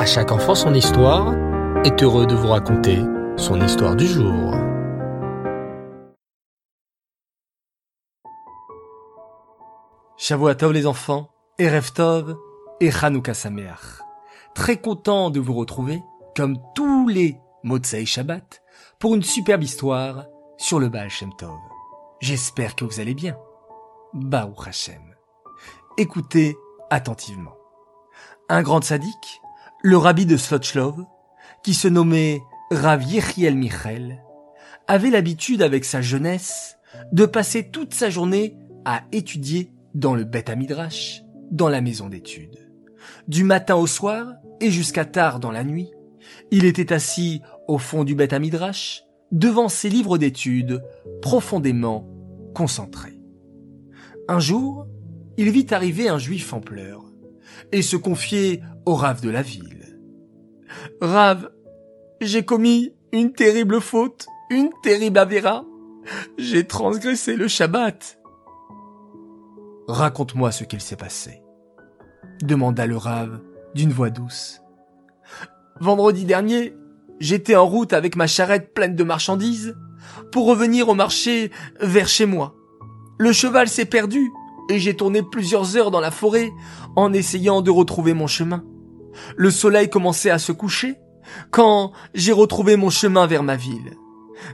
À chaque enfant son histoire est heureux de vous raconter son histoire du jour. Tov les enfants, Erev Tov et Hanouka Sameach. Très content de vous retrouver, comme tous les Motsei Shabbat, pour une superbe histoire sur le Baal Shem Tov. J'espère que vous allez bien. Baruch Hashem. Écoutez attentivement. Un grand sadique, le rabbi de Slotchlov, qui se nommait Rav Yechiel Michel, avait l'habitude avec sa jeunesse de passer toute sa journée à étudier dans le Beth Midrash, dans la maison d'études. Du matin au soir et jusqu'à tard dans la nuit, il était assis au fond du Beth Midrash, devant ses livres d'études, profondément concentré. Un jour, il vit arriver un juif en pleurs et se confier au Rav de la ville. Rav, j'ai commis une terrible faute, une terrible avéra. J'ai transgressé le Shabbat. Raconte-moi ce qu'il s'est passé, demanda le Rav d'une voix douce. Vendredi dernier, j'étais en route avec ma charrette pleine de marchandises pour revenir au marché vers chez moi. Le cheval s'est perdu et j'ai tourné plusieurs heures dans la forêt en essayant de retrouver mon chemin. Le soleil commençait à se coucher quand j'ai retrouvé mon chemin vers ma ville.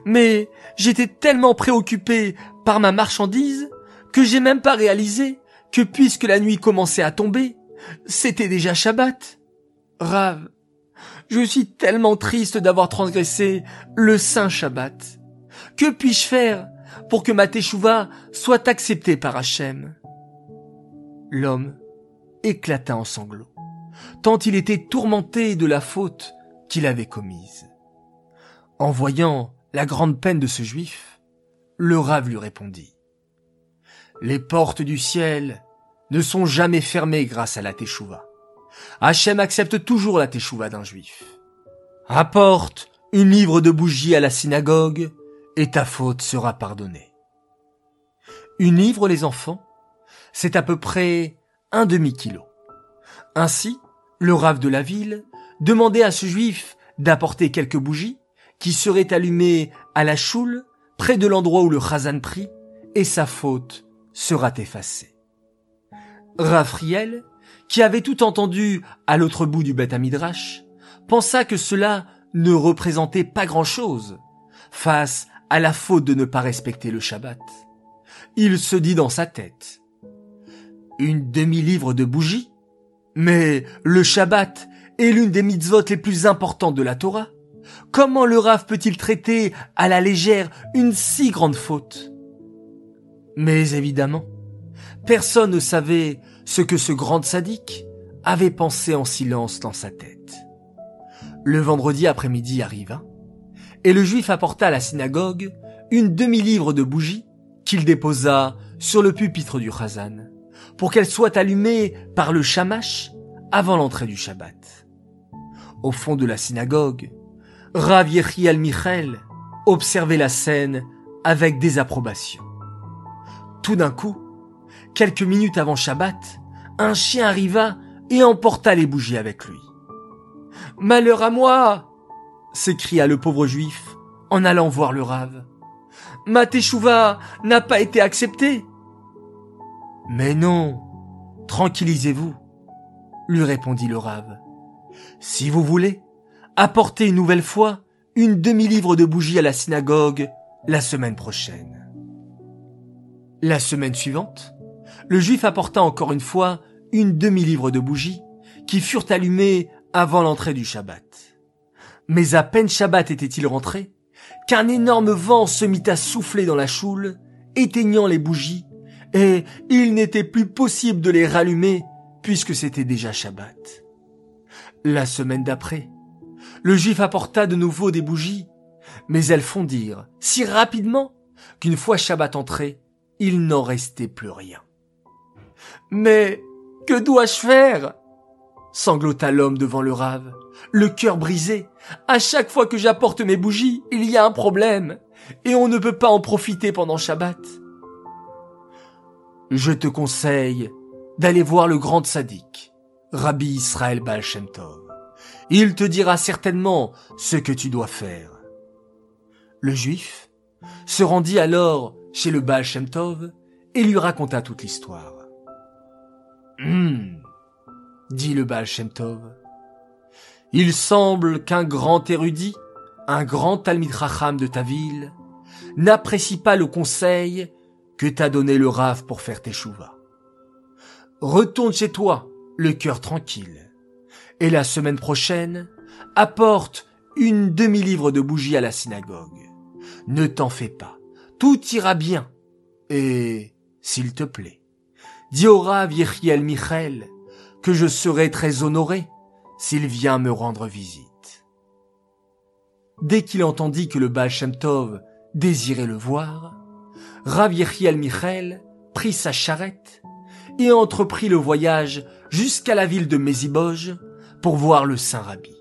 Mais j'étais tellement préoccupé par ma marchandise que j'ai même pas réalisé que puisque la nuit commençait à tomber, c'était déjà Shabbat. Rave, je suis tellement triste d'avoir transgressé le saint Shabbat. Que puis-je faire pour que ma teshuva soit acceptée par Hachem? L'homme éclata en sanglots, tant il était tourmenté de la faute qu'il avait commise. En voyant la grande peine de ce juif, le rave lui répondit. Les portes du ciel ne sont jamais fermées grâce à la teshuva. Hachem accepte toujours la teshuva d'un juif. Apporte une livre de bougies à la synagogue et ta faute sera pardonnée. Une livre, les enfants, c'est à peu près un demi-kilo. Ainsi, le rave de la ville demandait à ce juif d'apporter quelques bougies qui seraient allumées à la choule près de l'endroit où le chazan prie et sa faute sera effacée. Raphaël, qui avait tout entendu à l'autre bout du Beth Midrash, pensa que cela ne représentait pas grand-chose face à la faute de ne pas respecter le Shabbat. Il se dit dans sa tête, une demi-livre de bougies Mais le Shabbat est l'une des mitzvot les plus importantes de la Torah. Comment le Rav peut-il traiter à la légère une si grande faute? Mais évidemment, personne ne savait ce que ce grand sadique avait pensé en silence dans sa tête. Le vendredi après-midi arriva, et le juif apporta à la synagogue une demi-livre de bougies qu'il déposa sur le pupitre du chazan, pour qu'elle soit allumée par le shamash avant l'entrée du Shabbat. Au fond de la synagogue, Rav Yechiel Michel observait la scène avec désapprobation. Tout d'un coup, quelques minutes avant Shabbat, un chien arriva et emporta les bougies avec lui. Malheur à moi! s'écria le pauvre juif en allant voir le rave. Ma teshuva n'a pas été acceptée. Mais non, tranquillisez-vous, lui répondit le rave. Si vous voulez, apportez une nouvelle fois une demi-livre de bougies à la synagogue la semaine prochaine. La semaine suivante, le juif apporta encore une fois une demi-livre de bougies qui furent allumées avant l'entrée du Shabbat. Mais à peine Shabbat était-il rentré, qu'un énorme vent se mit à souffler dans la choule, éteignant les bougies, et il n'était plus possible de les rallumer puisque c'était déjà Shabbat. La semaine d'après, le juif apporta de nouveau des bougies, mais elles fondirent si rapidement qu'une fois Shabbat entré, il n'en restait plus rien. Mais que dois-je faire? sanglota l'homme devant le rave, le cœur brisé. À chaque fois que j'apporte mes bougies, il y a un problème, et on ne peut pas en profiter pendant Shabbat. Je te conseille d'aller voir le grand sadique, Rabbi Israël Baal Il te dira certainement ce que tu dois faire. Le juif se rendit alors chez le Baal et lui raconta toute l'histoire. Hum, dit le Baal. Il semble qu'un grand érudit, un grand Talmid Racham de ta ville, n'apprécie pas le conseil que t'a donné le Rav pour faire tes chouvas. Retourne chez toi, le cœur tranquille. Et la semaine prochaine, apporte une demi-livre de bougies à la synagogue. Ne t'en fais pas, tout ira bien. Et, s'il te plaît, dis au Rav Yechiel Michel que je serai très honoré s'il vient me rendre visite. Dès qu'il entendit que le Baal Tov désirait le voir, Rav Yechiel Michel prit sa charrette et entreprit le voyage jusqu'à la ville de Méziboge pour voir le Saint Rabbi.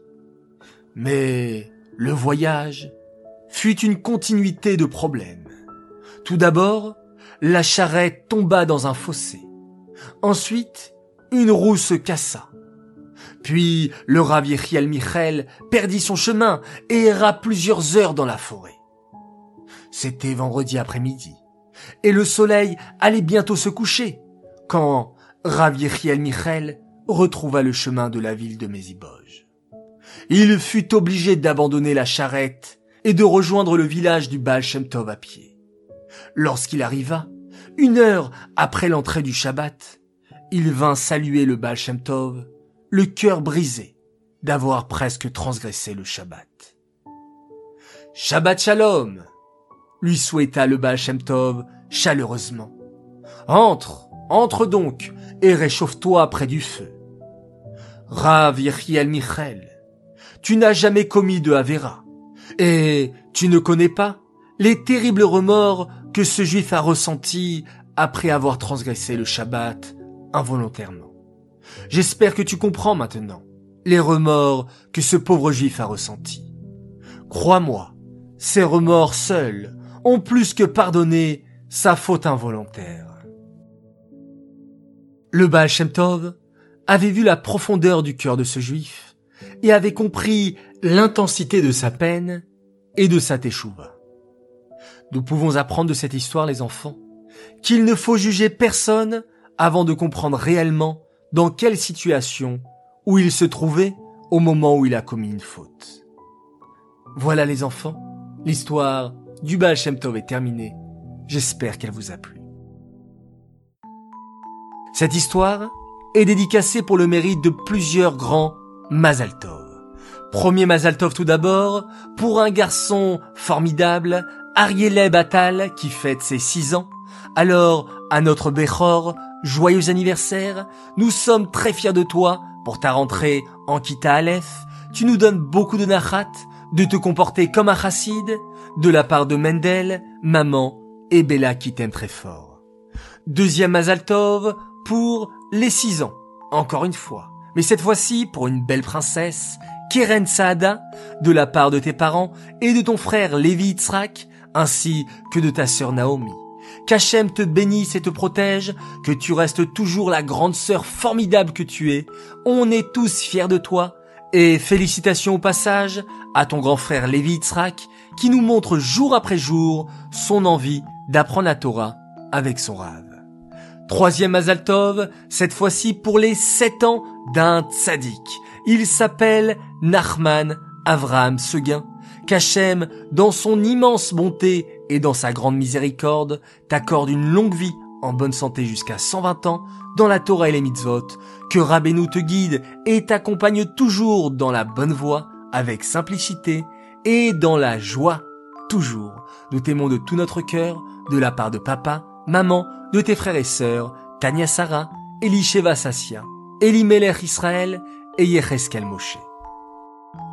Mais le voyage fut une continuité de problèmes. Tout d'abord, la charrette tomba dans un fossé. Ensuite, une roue se cassa. Puis le Rav Yechiel Michel perdit son chemin et erra plusieurs heures dans la forêt. C'était vendredi après-midi, et le soleil allait bientôt se coucher, quand Rav Yechiel Michel retrouva le chemin de la ville de Méziboge. Il fut obligé d'abandonner la charrette et de rejoindre le village du Baal Shem à pied. Lorsqu'il arriva, une heure après l'entrée du Shabbat, il vint saluer le Baal Shem le cœur brisé d'avoir presque transgressé le Shabbat. Shabbat Shalom, lui souhaita le Baal Shem Tov chaleureusement. Entre, entre donc, et réchauffe-toi près du feu. Rav Yechiel Michel, tu n'as jamais commis de Havera, et tu ne connais pas les terribles remords que ce juif a ressentis après avoir transgressé le Shabbat involontairement. J'espère que tu comprends maintenant les remords que ce pauvre juif a ressentis. Crois-moi, ces remords seuls ont plus que pardonné sa faute involontaire. Le Baal Shem Tov avait vu la profondeur du cœur de ce juif et avait compris l'intensité de sa peine et de sa teshuva. Nous pouvons apprendre de cette histoire, les enfants, qu'il ne faut juger personne avant de comprendre réellement dans quelle situation où il se trouvait au moment où il a commis une faute. Voilà les enfants, l'histoire du Baal est terminée. J'espère qu'elle vous a plu. Cette histoire est dédicacée pour le mérite de plusieurs grands Mazal Tov. Premier Mazal Tov tout d'abord, pour un garçon formidable, Arieleh Batal, qui fête ses six ans. Alors, à notre Bechor, joyeux anniversaire, nous sommes très fiers de toi pour ta rentrée en Kita Aleph. Tu nous donnes beaucoup de nachat, de te comporter comme un chassid, de la part de Mendel, maman et Bella qui t'aiment très fort. Deuxième Mazaltov pour les six ans, encore une fois. Mais cette fois-ci pour une belle princesse, Keren Saada, de la part de tes parents et de ton frère Lévi Itzrak, ainsi que de ta sœur Naomi. Qu'Hachem te bénisse et te protège, que tu restes toujours la grande sœur formidable que tu es. On est tous fiers de toi. Et félicitations au passage à ton grand frère Lévi Itzrak, qui nous montre jour après jour son envie d'apprendre la Torah avec son rave. Troisième Azaltov, cette fois-ci pour les sept ans d'un tzaddik. Il s'appelle Nachman Avraham Seguin. Qu'Hachem, dans son immense bonté et dans sa grande miséricorde, t'accorde une longue vie en bonne santé jusqu'à 120 ans dans la Torah et les mitzvot, que Rabbeinu te guide et t'accompagne toujours dans la bonne voie, avec simplicité et dans la joie, toujours. Nous t'aimons de tout notre cœur, de la part de papa, maman, de tes frères et sœurs, Tania Sarah, Elisheva Sassia, Elimelech Israël et Yecheskel Moshe.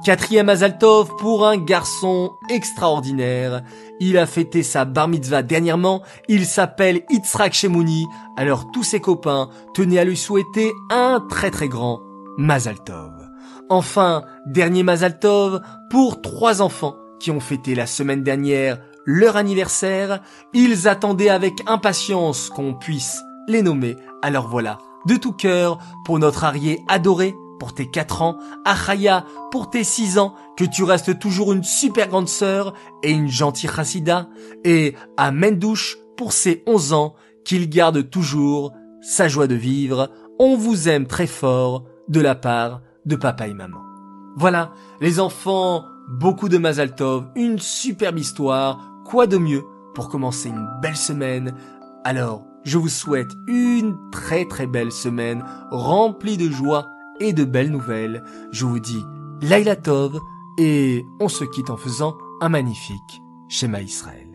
Quatrième Azaltov pour un garçon extraordinaire. Il a fêté sa bar mitzvah dernièrement. Il s'appelle Yitzhak Shemouni. Alors tous ses copains tenaient à lui souhaiter un très très grand Mazaltov. Enfin, dernier Mazaltov pour trois enfants qui ont fêté la semaine dernière leur anniversaire. Ils attendaient avec impatience qu'on puisse les nommer. Alors voilà, de tout cœur, pour notre arrière adoré, pour tes 4 ans, à Chaya pour tes 6 ans, que tu restes toujours une super grande sœur et une gentille chassida, et à Mendouche pour ses 11 ans, qu'il garde toujours sa joie de vivre. On vous aime très fort de la part de papa et maman. Voilà, les enfants, beaucoup de Mazaltov, une superbe histoire, quoi de mieux pour commencer une belle semaine? Alors, je vous souhaite une très très belle semaine remplie de joie et de belles nouvelles. Je vous dis Laila Tov et on se quitte en faisant un magnifique schéma Israël.